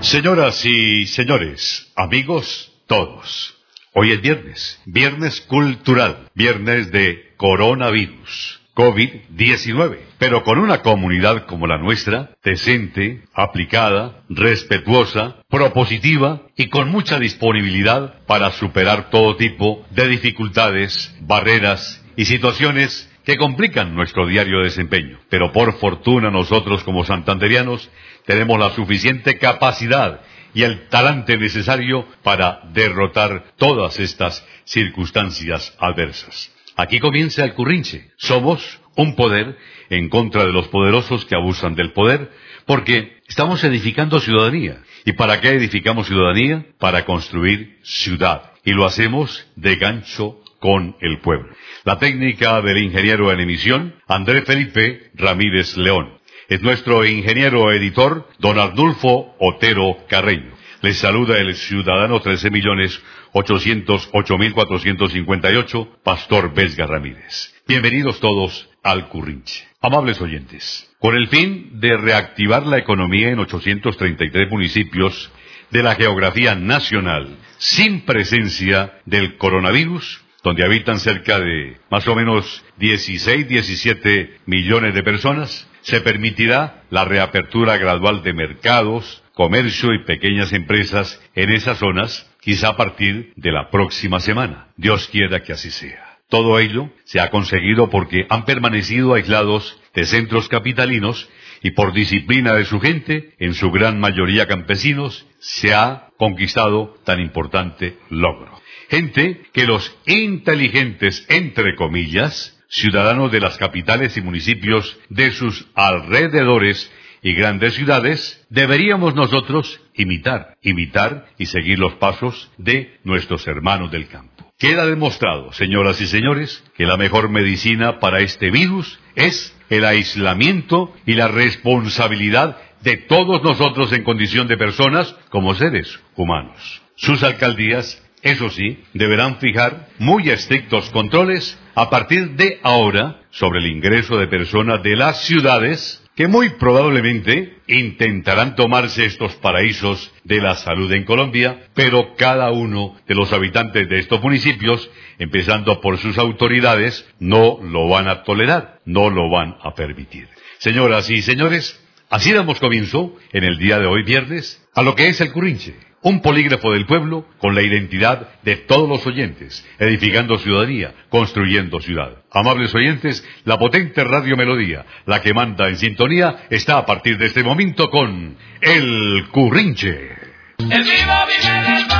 Señoras y señores, amigos todos, hoy es viernes, viernes cultural, viernes de coronavirus, COVID-19, pero con una comunidad como la nuestra, decente, aplicada, respetuosa, propositiva y con mucha disponibilidad para superar todo tipo de dificultades, barreras y situaciones que complican nuestro diario desempeño. Pero por fortuna nosotros como santanderianos tenemos la suficiente capacidad y el talante necesario para derrotar todas estas circunstancias adversas. Aquí comienza el currinche. Somos un poder en contra de los poderosos que abusan del poder, porque estamos edificando ciudadanía. ¿Y para qué edificamos ciudadanía? Para construir ciudad. Y lo hacemos de gancho con el pueblo. La técnica del ingeniero en emisión, André Felipe Ramírez León. Es nuestro ingeniero editor, don Arnulfo Otero Carreño. Les saluda el ciudadano 13.808.458, Pastor Vesga Ramírez. Bienvenidos todos al Currinche. Amables oyentes, con el fin de reactivar la economía en 833 municipios de la geografía nacional sin presencia del coronavirus, donde habitan cerca de más o menos 16, 17 millones de personas, se permitirá la reapertura gradual de mercados, comercio y pequeñas empresas en esas zonas, quizá a partir de la próxima semana. Dios quiera que así sea. Todo ello se ha conseguido porque han permanecido aislados de centros capitalinos y por disciplina de su gente, en su gran mayoría campesinos, se ha conquistado tan importante logro. Gente que los inteligentes, entre comillas, ciudadanos de las capitales y municipios de sus alrededores y grandes ciudades, deberíamos nosotros imitar, imitar y seguir los pasos de nuestros hermanos del campo. Queda demostrado, señoras y señores, que la mejor medicina para este virus es el aislamiento y la responsabilidad de todos nosotros en condición de personas como seres humanos. Sus alcaldías eso sí, deberán fijar muy estrictos controles a partir de ahora sobre el ingreso de personas de las ciudades que muy probablemente intentarán tomarse estos paraísos de la salud en Colombia, pero cada uno de los habitantes de estos municipios, empezando por sus autoridades, no lo van a tolerar, no lo van a permitir. Señoras y señores, así damos comienzo en el día de hoy viernes a lo que es el Currinche un polígrafo del pueblo con la identidad de todos los oyentes, edificando ciudadanía, construyendo ciudad. Amables oyentes, la potente Radio Melodía, la que manda en sintonía, está a partir de este momento con El Currinche. El vivo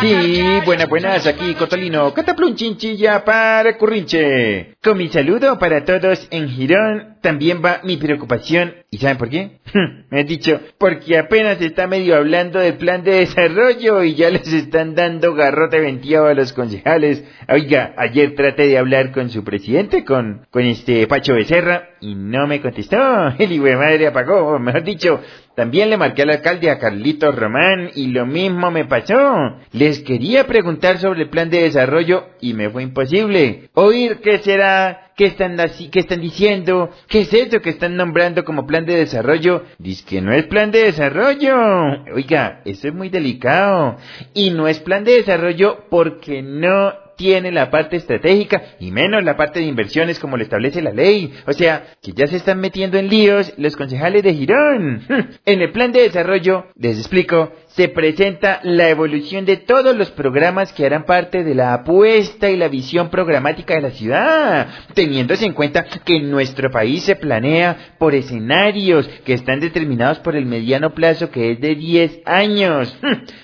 Sí, buenas, buenas, aquí Cotolino, Cataplun Chinchilla para Currinche. Con mi saludo para todos en Girón, también va mi preocupación. ¿Y saben por qué? Me han dicho, porque apenas está medio hablando del plan de desarrollo y ya les están dando garrote venteado a los concejales. Oiga, ayer traté de hablar con su presidente, con, con este Pacho Becerra, y no me contestó. El hijo de madre apagó, mejor dicho, también le marqué al alcalde a Carlito Román y lo mismo me pasó. Les quería preguntar sobre el plan de desarrollo y me fue imposible. Oír qué será, qué están así, qué están diciendo, qué es eso que están nombrando como plan de desarrollo. Dice que no es plan de desarrollo. Oiga, eso es muy delicado. Y no es plan de desarrollo porque no tiene la parte estratégica y menos la parte de inversiones como lo establece la ley. O sea, que ya se están metiendo en líos los concejales de Girón. En el plan de desarrollo, les explico, se presenta la evolución de todos los programas que harán parte de la apuesta y la visión programática de la ciudad, teniéndose en cuenta que nuestro país se planea por escenarios que están determinados por el mediano plazo que es de 10 años.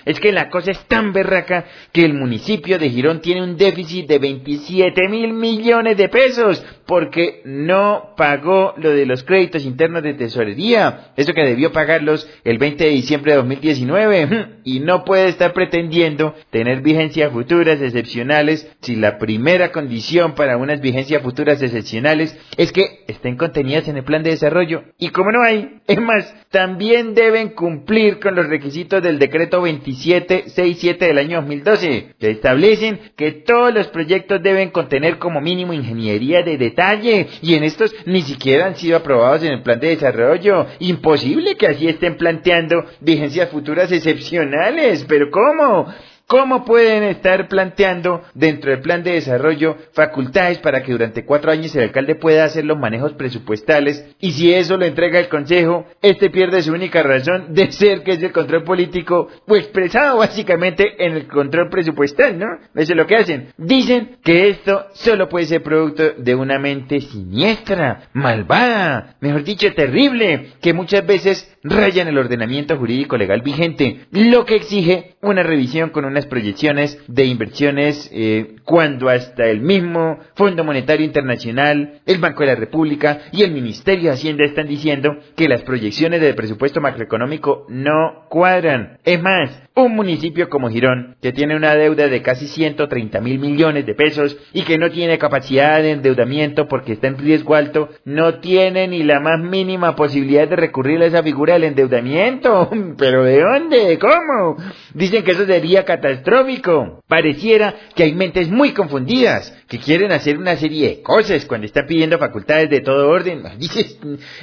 Es que la cosa es tan berraca que el municipio de Girón tiene un déficit de 27 mil millones de pesos porque no pagó lo de los créditos internos de tesorería, eso que debió pagarlos el 20 de diciembre de 2019, y no puede estar pretendiendo tener vigencias futuras excepcionales si la primera condición para unas vigencias futuras excepcionales es que estén contenidas en el plan de desarrollo. Y como no hay, es más, también deben cumplir con los requisitos del decreto 2767 del año 2012, que establecen que todos los proyectos deben contener como mínimo ingeniería de detalle, y en estos ni siquiera han sido aprobados en el plan de desarrollo. Imposible que así estén planteando vigencias futuras excepcionales, pero ¿cómo? ¿Cómo pueden estar planteando dentro del plan de desarrollo facultades para que durante cuatro años el alcalde pueda hacer los manejos presupuestales? Y si eso lo entrega el Consejo, este pierde su única razón de ser, que es el control político, o expresado básicamente en el control presupuestal, ¿no? Eso es lo que hacen. Dicen que esto solo puede ser producto de una mente siniestra, malvada, mejor dicho, terrible, que muchas veces rayan el ordenamiento jurídico legal vigente, lo que exige una revisión con unas proyecciones de inversiones eh, cuando hasta el mismo Fondo Monetario Internacional, el Banco de la República y el Ministerio de Hacienda están diciendo que las proyecciones del presupuesto macroeconómico no cuadran. Es más, un municipio como Girón, que tiene una deuda de casi 130 mil millones de pesos y que no tiene capacidad de endeudamiento porque está en riesgo alto, no tiene ni la más mínima posibilidad de recurrir a esa figura del endeudamiento. ¿Pero de dónde? ¿Cómo? Dicen que eso sería catastrófico. Pareciera que hay mentes muy confundidas que quieren hacer una serie de cosas cuando está pidiendo facultades de todo orden.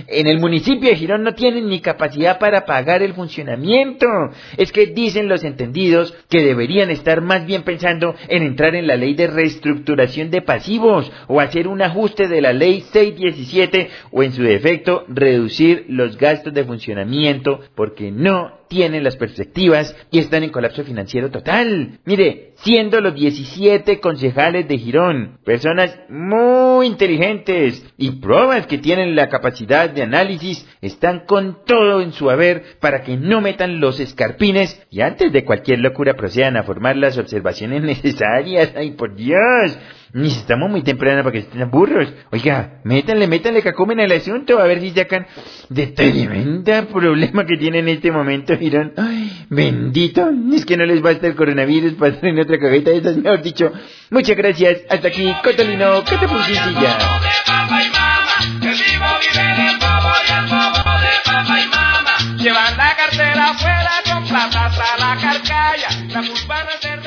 En el municipio de Girón no tienen ni capacidad para pagar el funcionamiento. Es que dicen los entendidos que deberían estar más bien pensando en entrar en la ley de reestructuración de pasivos o hacer un ajuste de la ley 617 o en su defecto reducir los gastos de funcionamiento porque no tienen las perspectivas y están en colapso financiero total. Mire, siendo los 17 concejales de Girón personas muy inteligentes y pruebas que tienen la capacidad de análisis, están con todo en su haber para que no metan los escarpines y antes de cualquier locura procedan a formar las observaciones necesarias. ¡Ay, por Dios! Ni estamos muy temprano para que estén burros. Oiga, métanle, métanle cacumen el asunto a ver si sacan de tremenda problema que tienen en este momento, Girón. Ay, bendito. Es que no les basta el coronavirus para estar en otra cagata de esas, mejor dicho. Muchas gracias. Hasta aquí, Cotolino, ¿qué te pusiste Llevan la cartera afuera con plata la carcaya. La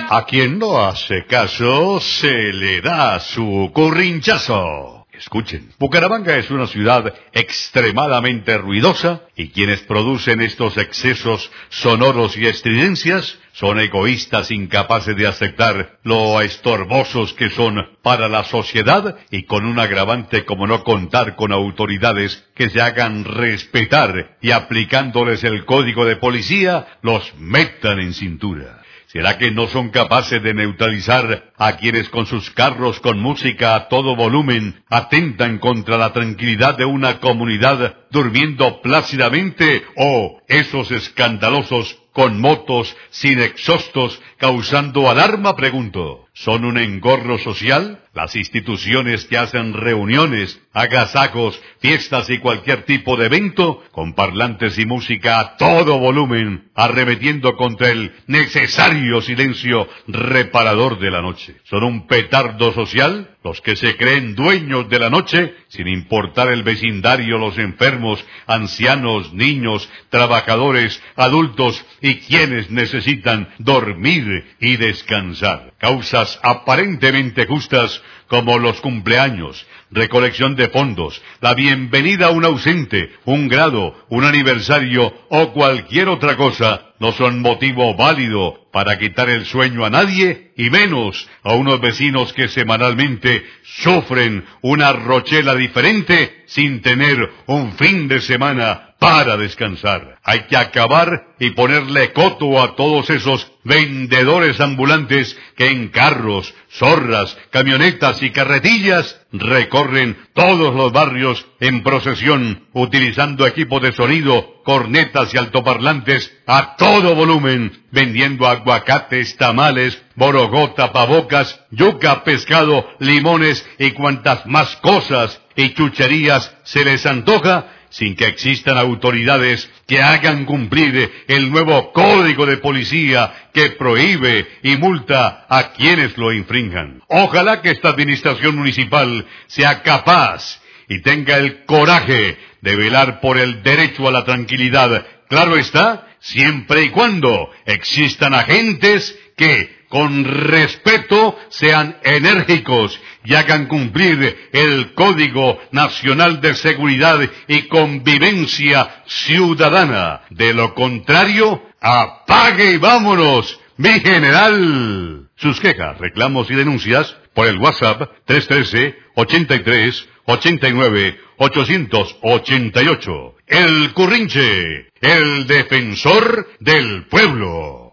a quien no hace caso, se le da su corrinchazo. Escuchen, Bucaramanga es una ciudad extremadamente ruidosa y quienes producen estos excesos sonoros y estridencias son egoístas incapaces de aceptar lo estorbosos que son para la sociedad y con un agravante como no contar con autoridades que se hagan respetar y aplicándoles el código de policía los metan en cintura. ¿Será que no son capaces de neutralizar a quienes con sus carros con música a todo volumen atentan contra la tranquilidad de una comunidad durmiendo plácidamente o esos escandalosos con motos sin exhaustos causando alarma? Pregunto. ¿Son un engorro social? Las instituciones que hacen reuniones, agasajos, fiestas y cualquier tipo de evento, con parlantes y música a todo volumen, arremetiendo contra el necesario silencio reparador de la noche. ¿Son un petardo social? Los que se creen dueños de la noche, sin importar el vecindario, los enfermos, ancianos, niños, trabajadores, adultos y quienes necesitan dormir y descansar. Causas aparentemente justas como los cumpleaños, recolección de fondos, la bienvenida a un ausente, un grado, un aniversario o cualquier otra cosa, no son motivo válido para quitar el sueño a nadie y menos a unos vecinos que semanalmente sufren una rochela diferente sin tener un fin de semana para descansar. Hay que acabar y ponerle coto a todos esos vendedores ambulantes que en carros, zorras, camionetas y carretillas recorren todos los barrios en procesión, utilizando equipos de sonido, cornetas y altoparlantes a todo volumen, vendiendo aguacates, tamales, borogota, pavocas, yuca, pescado, limones y cuantas más cosas y chucherías se les antoja sin que existan autoridades que hagan cumplir el nuevo código de policía que prohíbe y multa a quienes lo infrinjan. Ojalá que esta administración municipal sea capaz y tenga el coraje de velar por el derecho a la tranquilidad. Claro está, siempre y cuando existan agentes que con respeto sean enérgicos y hagan cumplir el Código Nacional de Seguridad y Convivencia Ciudadana. De lo contrario, apague y vámonos, mi general. Sus quejas, reclamos y denuncias por el WhatsApp 313 83 89 888. El Currinche, el defensor del pueblo.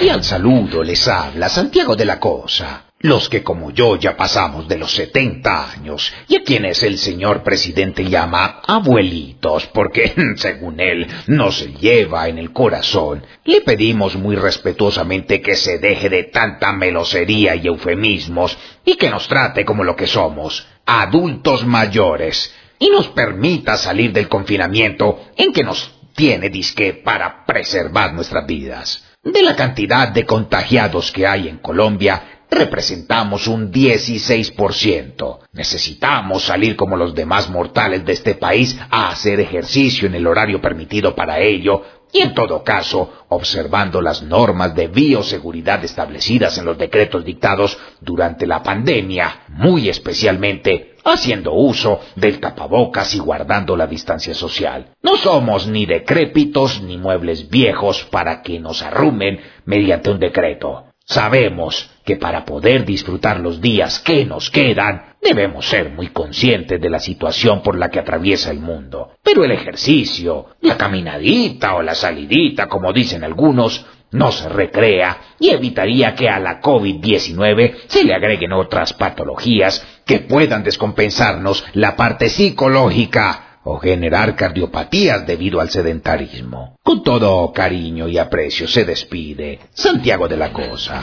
Cordial saludo les habla Santiago de la Cosa. Los que como yo ya pasamos de los 70 años y a quienes el señor presidente llama abuelitos porque, según él, no se lleva en el corazón, le pedimos muy respetuosamente que se deje de tanta melosería y eufemismos y que nos trate como lo que somos, adultos mayores, y nos permita salir del confinamiento en que nos tiene disque para preservar nuestras vidas. De la cantidad de contagiados que hay en Colombia, representamos un 16%. Necesitamos salir como los demás mortales de este país a hacer ejercicio en el horario permitido para ello y en todo caso observando las normas de bioseguridad establecidas en los decretos dictados durante la pandemia, muy especialmente haciendo uso del tapabocas y guardando la distancia social. No somos ni decrépitos ni muebles viejos para que nos arrumen mediante un decreto. Sabemos que para poder disfrutar los días que nos quedan, debemos ser muy conscientes de la situación por la que atraviesa el mundo. Pero el ejercicio, la caminadita o la salidita, como dicen algunos, no se recrea y evitaría que a la COVID-19 se le agreguen otras patologías que puedan descompensarnos la parte psicológica o generar cardiopatías debido al sedentarismo. Con todo cariño y aprecio se despide Santiago de la Cosa.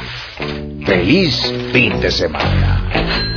Feliz fin de semana.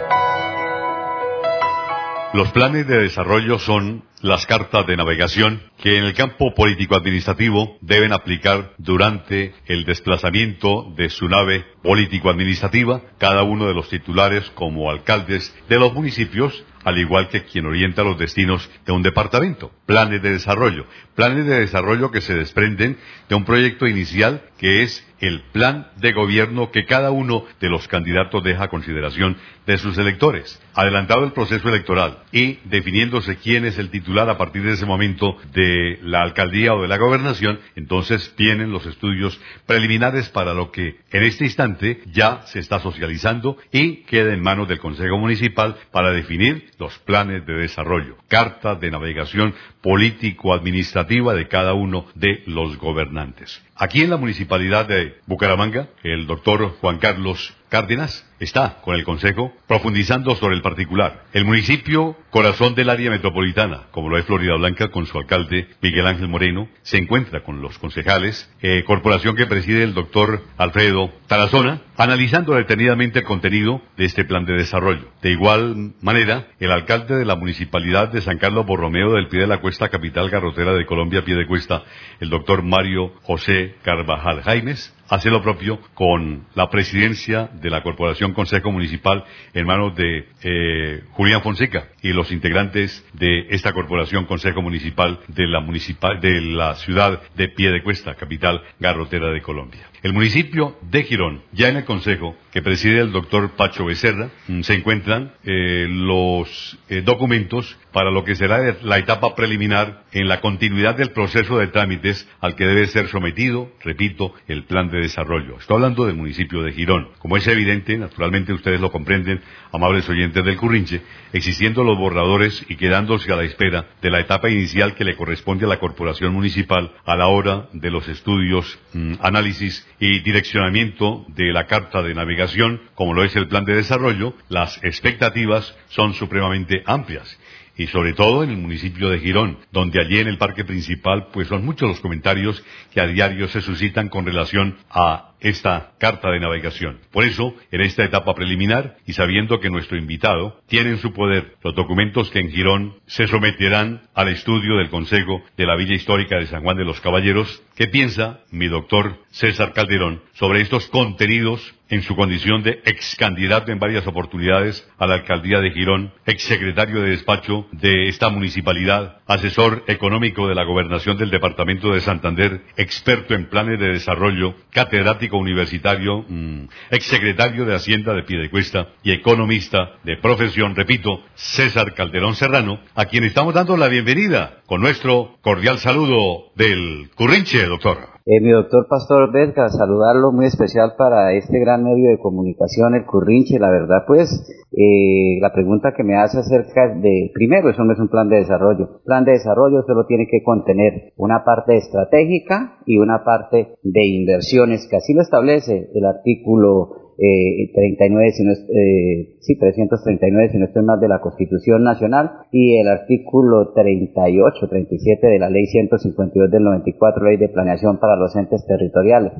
Los planes de desarrollo son las cartas de navegación que en el campo político-administrativo deben aplicar durante el desplazamiento de su nave político-administrativa cada uno de los titulares como alcaldes de los municipios, al igual que quien orienta los destinos de un departamento. Planes de desarrollo. Planes de desarrollo que se desprenden de un proyecto inicial que es el plan de gobierno que cada uno de los candidatos deja a consideración de sus electores. Adelantado el proceso electoral y definiéndose quién es el titular a partir de ese momento de la alcaldía o de la gobernación, entonces vienen los estudios preliminares para lo que en este instante ya se está socializando y queda en manos del Consejo Municipal para definir los planes de desarrollo, carta de navegación político-administrativa de cada uno de los gobernantes. Aquí en la municipalidad de Bucaramanga, el doctor Juan Carlos Cárdenas está con el Consejo profundizando sobre el particular. El municipio, corazón del área metropolitana, como lo es Florida Blanca, con su alcalde Miguel Ángel Moreno, se encuentra con los concejales, eh, corporación que preside el doctor Alfredo Tarazona, analizando detenidamente el contenido de este plan de desarrollo. De igual manera, el alcalde de la municipalidad de San Carlos Borromeo del Pie de la Cuesta, capital garrotera de Colombia, Pie de Cuesta, el doctor Mario José Carvajal Jaimes, hace lo propio con la presidencia de la Corporación Consejo Municipal en manos de eh, Julián Fonseca y los integrantes de esta Corporación Consejo Municipal de la, municipal, de la ciudad de Piedecuesta, capital garrotera de Colombia. El municipio de Girón, ya en el Consejo que preside el doctor Pacho Becerra, mm, se encuentran eh, los eh, documentos para lo que será la etapa preliminar en la continuidad del proceso de trámites al que debe ser sometido, repito, el plan de desarrollo. Estoy hablando del municipio de Girón. Como es evidente, naturalmente ustedes lo comprenden, amables oyentes del Currinche, existiendo los borradores y quedándose a la espera de la etapa inicial que le corresponde a la corporación municipal a la hora de los estudios, mm, análisis y direccionamiento de la carta de navegación, como lo es el plan de desarrollo, las expectativas son supremamente amplias. Y sobre todo en el municipio de Girón, donde allí en el parque principal pues son muchos los comentarios que a diario se suscitan con relación a esta carta de navegación. Por eso, en esta etapa preliminar, y sabiendo que nuestro invitado tiene en su poder los documentos que en Girón se someterán al estudio del Consejo de la Villa Histórica de San Juan de los Caballeros, ¿qué piensa mi doctor César Calderón sobre estos contenidos en su condición de ex candidato en varias oportunidades a la alcaldía de Girón, ex secretario de despacho de esta municipalidad, asesor económico de la gobernación del departamento de Santander, experto en planes de desarrollo, catedrático universitario, mm, exsecretario de Hacienda de Piedecuesta y economista de profesión, repito, César Calderón Serrano, a quien estamos dando la bienvenida con nuestro cordial saludo del Currinche, doctor. Eh, mi doctor Pastor Vesga, saludarlo muy especial para este gran medio de comunicación, el Currinche. La verdad, pues, eh, la pregunta que me hace acerca de, primero, eso no es un plan de desarrollo. Plan de desarrollo solo tiene que contener una parte estratégica y una parte de inversiones, que así lo establece el artículo eh, 39, si no eh, sí, 339, si no estoy mal, de la Constitución Nacional y el artículo 38, 37 de la Ley 152 del 94, Ley de Planeación para los Entes Territoriales,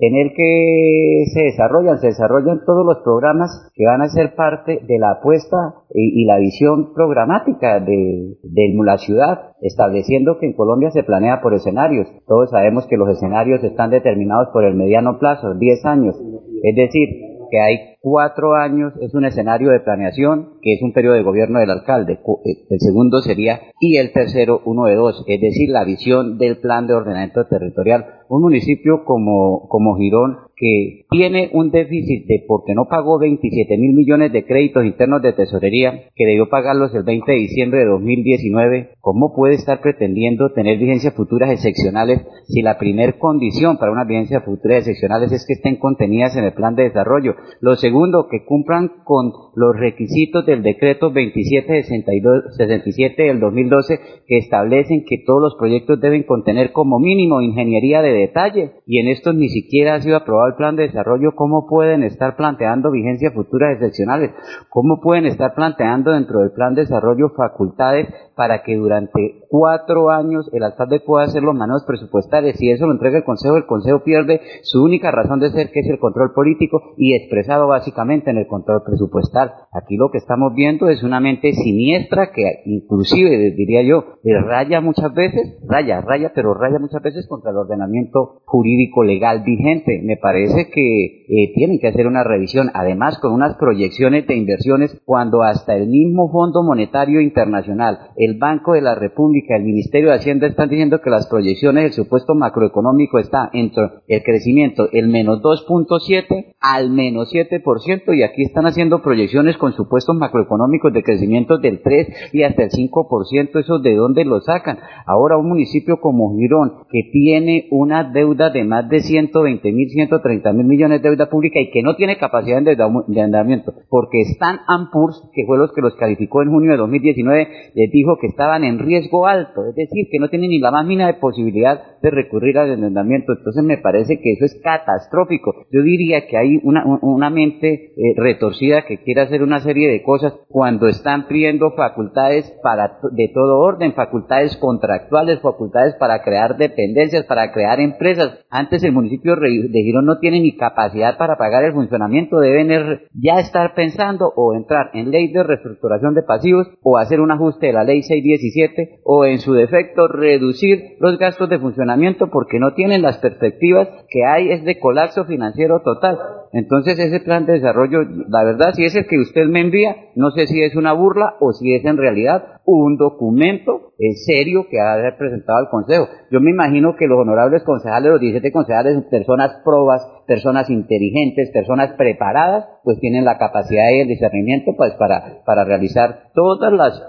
en el que se desarrollan, se desarrollan todos los programas que van a ser parte de la apuesta y, la visión programática de, de la ciudad, estableciendo que en Colombia se planea por escenarios. Todos sabemos que los escenarios están determinados por el mediano plazo, 10 años. Es decir, que hay cuatro años, es un escenario de planeación, que es un periodo de gobierno del alcalde. Eh, el segundo sería, y el tercero, uno de dos, es decir, la visión del plan de ordenamiento territorial. Un municipio como, como Girón que tiene un déficit de porque no pagó 27 mil millones de créditos internos de tesorería, que debió pagarlos el 20 de diciembre de 2019, ¿cómo puede estar pretendiendo tener vigencias futuras excepcionales si la primer condición para una vigencia futura excepcionales es que estén contenidas en el plan de desarrollo? Lo segundo, que cumplan con los requisitos del decreto 2767 del 2012 que establecen que todos los proyectos deben contener como mínimo ingeniería de detalle y en estos ni siquiera ha sido aprobado el plan de desarrollo, ¿cómo pueden estar planteando vigencias futuras excepcionales? ¿Cómo pueden estar planteando dentro del plan de desarrollo facultades para que durante cuatro años el alcalde pueda hacer los manejos presupuestales? Si eso lo entrega el Consejo, el Consejo pierde su única razón de ser, que es el control político y expresado básicamente en el control presupuestal. Aquí lo que estamos viendo es una mente siniestra que inclusive, diría yo, raya muchas veces, raya, raya, pero raya muchas veces contra el ordenamiento jurídico legal vigente. Me parece que eh, tienen que hacer una revisión, además con unas proyecciones de inversiones, cuando hasta el mismo Fondo Monetario Internacional, el Banco de la República, el Ministerio de Hacienda están diciendo que las proyecciones del supuesto macroeconómico está entre el crecimiento el menos 2.7 al menos 7% y aquí están haciendo proyecciones con supuestos macroeconómicos de crecimiento del 3 y hasta el 5%, ¿eso de dónde lo sacan? Ahora un municipio como Girón, que tiene una deuda de más de 120 mil, 130 mil millones de deuda pública y que no tiene capacidad de endeudamiento, porque Stan Poor's, que fue los que los calificó en junio de 2019, les dijo que estaban en riesgo alto, es decir, que no tienen ni la más mínima posibilidad de recurrir al endeudamiento. Entonces me parece que eso es catastrófico. Yo diría que hay una, una mente eh, retorcida que quiere hacer una serie de cosas cuando están pidiendo facultades para de todo orden, facultades contractuales, facultades para crear dependencias, para crear empresas. Antes el municipio de Girón no tiene ni capacidad para pagar el funcionamiento, deben er, ya estar pensando o entrar en ley de reestructuración de pasivos o hacer un ajuste de la ley 617 o en su defecto reducir los gastos de funcionamiento porque no tienen las perspectivas que hay es de colapso financiero total. Entonces ese plan de desarrollo, la verdad, si es el que usted me envía, no sé si es una burla o si es en realidad un documento en serio que ha presentado al Consejo. Yo me imagino que los honorables concejales, los 17 concejales, personas probas, personas inteligentes, personas preparadas, pues tienen la capacidad y el discernimiento pues para, para realizar todas las,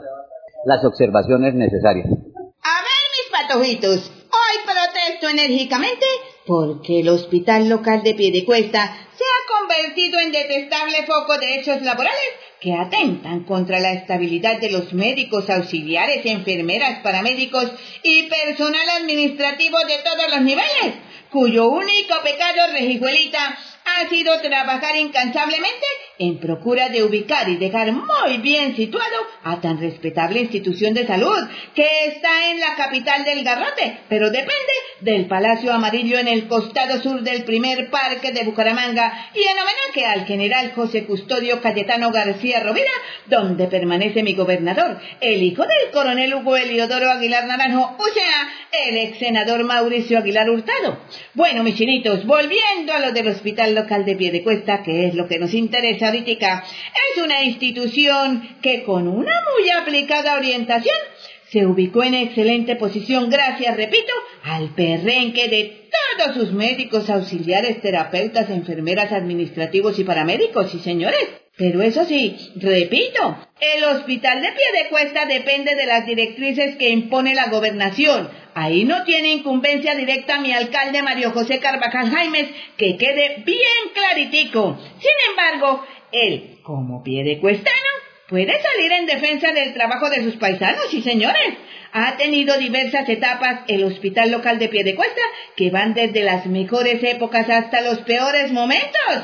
las observaciones necesarias. A ver, mis patojitos, hoy protesto enérgicamente porque el hospital local de Piedecuesta se ha convertido en detestable foco de hechos laborales que atentan contra la estabilidad de los médicos, auxiliares, enfermeras, paramédicos y personal administrativo de todos los niveles, cuyo único pecado, regijuelita, ha sido trabajar incansablemente en procura de ubicar y dejar muy bien situado a tan respetable institución de salud que está en la capital del Garrote, pero depende del Palacio Amarillo en el costado sur del primer parque de Bucaramanga y en homenaje al general José Custodio Cayetano García Rovira, donde permanece mi gobernador, el hijo del coronel Hugo Eliodoro Aguilar Naranjo, o sea, el ex senador Mauricio Aguilar Hurtado. Bueno, mis chinitos, volviendo a lo del hospital local de Piedecuesta, que es lo que nos interesa es una institución que con una muy aplicada orientación se ubicó en excelente posición gracias, repito, al perrenque de todos sus médicos, auxiliares, terapeutas, enfermeras, administrativos y paramédicos, y señores. Pero eso sí, repito, el hospital de pie de cuesta depende de las directrices que impone la gobernación. Ahí no tiene incumbencia directa mi alcalde Mario José Carvajal Jaimes, que quede bien claritico. Sin embargo, él, como pie de cuestano, puede salir en defensa del trabajo de sus paisanos y señores. Ha tenido diversas etapas el hospital local de Piedecuesta que van desde las mejores épocas hasta los peores momentos.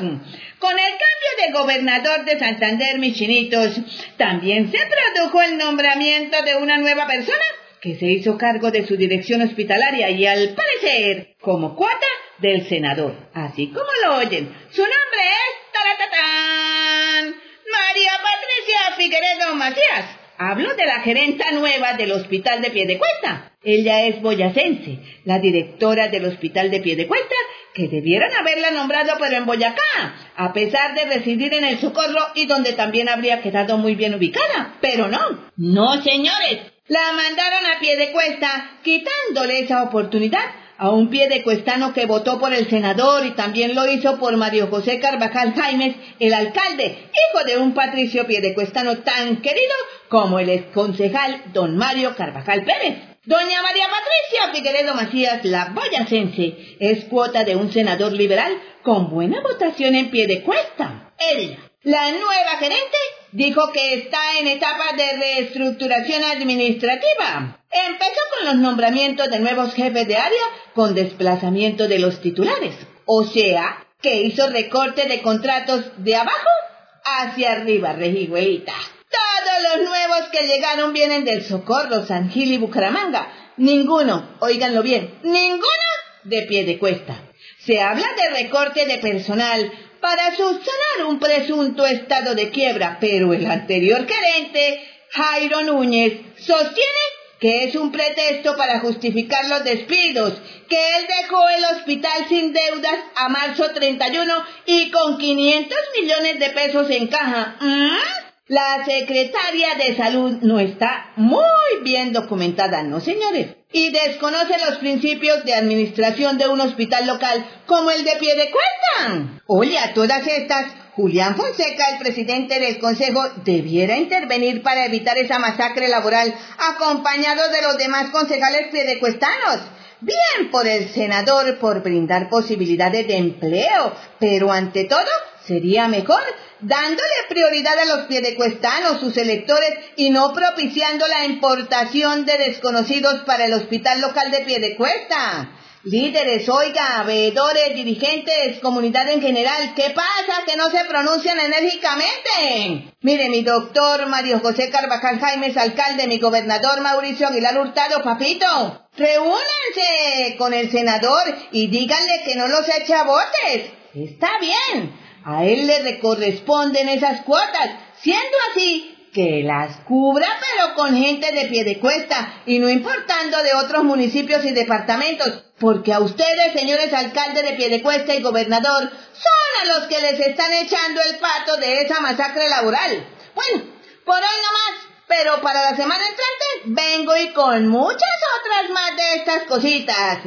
Con el cambio de gobernador de Santander, mis chinitos, también se produjo el nombramiento de una nueva persona que se hizo cargo de su dirección hospitalaria y al parecer como cuota del senador. Así como lo oyen, su nombre es Taratatán, María Patricia Figueredo Macías. Hablo de la gerenta nueva del Hospital de Piedecuesta. Ella es boyacense, la directora del Hospital de Piedecuesta, que debieran haberla nombrado pero en Boyacá, a pesar de residir en el Socorro y donde también habría quedado muy bien ubicada. Pero no, no señores, la mandaron a Piedecuesta, quitándole esa oportunidad a un pie de cuestano que votó por el senador y también lo hizo por Mario José Carvajal Jaimes, el alcalde, hijo de un patricio piedecuestano tan querido como el exconcejal don Mario Carvajal Pérez. Doña María Patricia Figueredo Macías, la boyacense, es cuota de un senador liberal con buena votación en pie de cuesta. Él, la nueva gerente, dijo que está en etapa de reestructuración administrativa. Empezó con los nombramientos de nuevos jefes de área con desplazamiento de los titulares. O sea, que hizo recorte de contratos de abajo hacia arriba, rejiguelita. Todos los nuevos que llegaron vienen del Socorro, San Gil y Bucaramanga. Ninguno, oíganlo bien, ninguno de pie de cuesta. Se habla de recorte de personal para subsanar un presunto estado de quiebra, pero el anterior gerente, Jairo Núñez, sostiene que es un pretexto para justificar los despidos, que él dejó el hospital sin deudas a marzo 31 y con 500 millones de pesos en caja. ¿Mm? La secretaria de salud no está muy bien documentada, ¿no, señores? Y desconoce los principios de administración de un hospital local como el de pie de cuesta. Oye, a todas estas, Julián Fonseca, el presidente del Consejo, debiera intervenir para evitar esa masacre laboral, acompañado de los demás concejales piedecuestanos. Bien por el senador por brindar posibilidades de empleo, pero ante todo sería mejor dándole prioridad a los piedecuestanos, sus electores, y no propiciando la importación de desconocidos para el hospital local de Piedecuesta. Líderes, oiga, veedores, dirigentes, comunidad en general, ¿qué pasa que no se pronuncian enérgicamente? Mire, mi doctor Mario José Carvajal Jaimes, alcalde, mi gobernador Mauricio Aguilar Hurtado, papito, reúnanse con el senador y díganle que no los eche a botes. Está bien, a él le corresponden esas cuotas. Siendo así, que las cubra, pero con gente de pie de cuesta y no importando de otros municipios y departamentos, porque a ustedes, señores alcaldes de pie de cuesta y gobernador, son a los que les están echando el pato de esa masacre laboral. Bueno, por hoy no más, pero para la semana entrante vengo y con muchas otras más de estas cositas.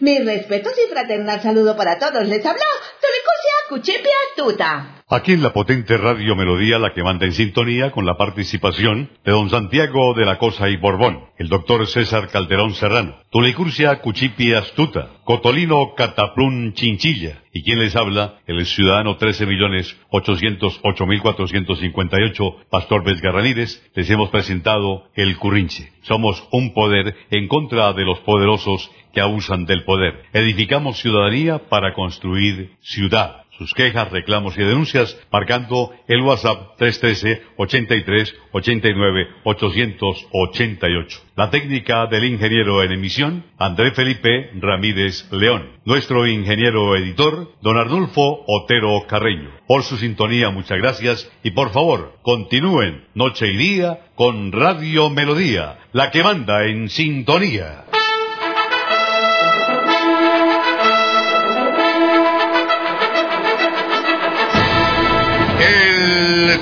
Mis respetos y fraternal saludo para todos. Les habló Tulicucia Cuchipia Tuta. Aquí en la potente Radio Melodía, la que manda en sintonía con la participación de don Santiago de la Cosa y Borbón, el doctor César Calderón Serrano, Tulicurcia Cuchipi Astuta, Cotolino Cataplún Chinchilla, y quien les habla, el ciudadano 13.808.458, Pastor Vesgarranídez, les hemos presentado el Currinche. Somos un poder en contra de los poderosos que abusan del poder. Edificamos ciudadanía para construir ciudad sus quejas, reclamos y denuncias marcando el WhatsApp 313-83-89-888. La técnica del ingeniero en emisión, André Felipe Ramírez León. Nuestro ingeniero editor, don Arnulfo Otero Carreño. Por su sintonía, muchas gracias y por favor, continúen noche y día con Radio Melodía, la que manda en sintonía.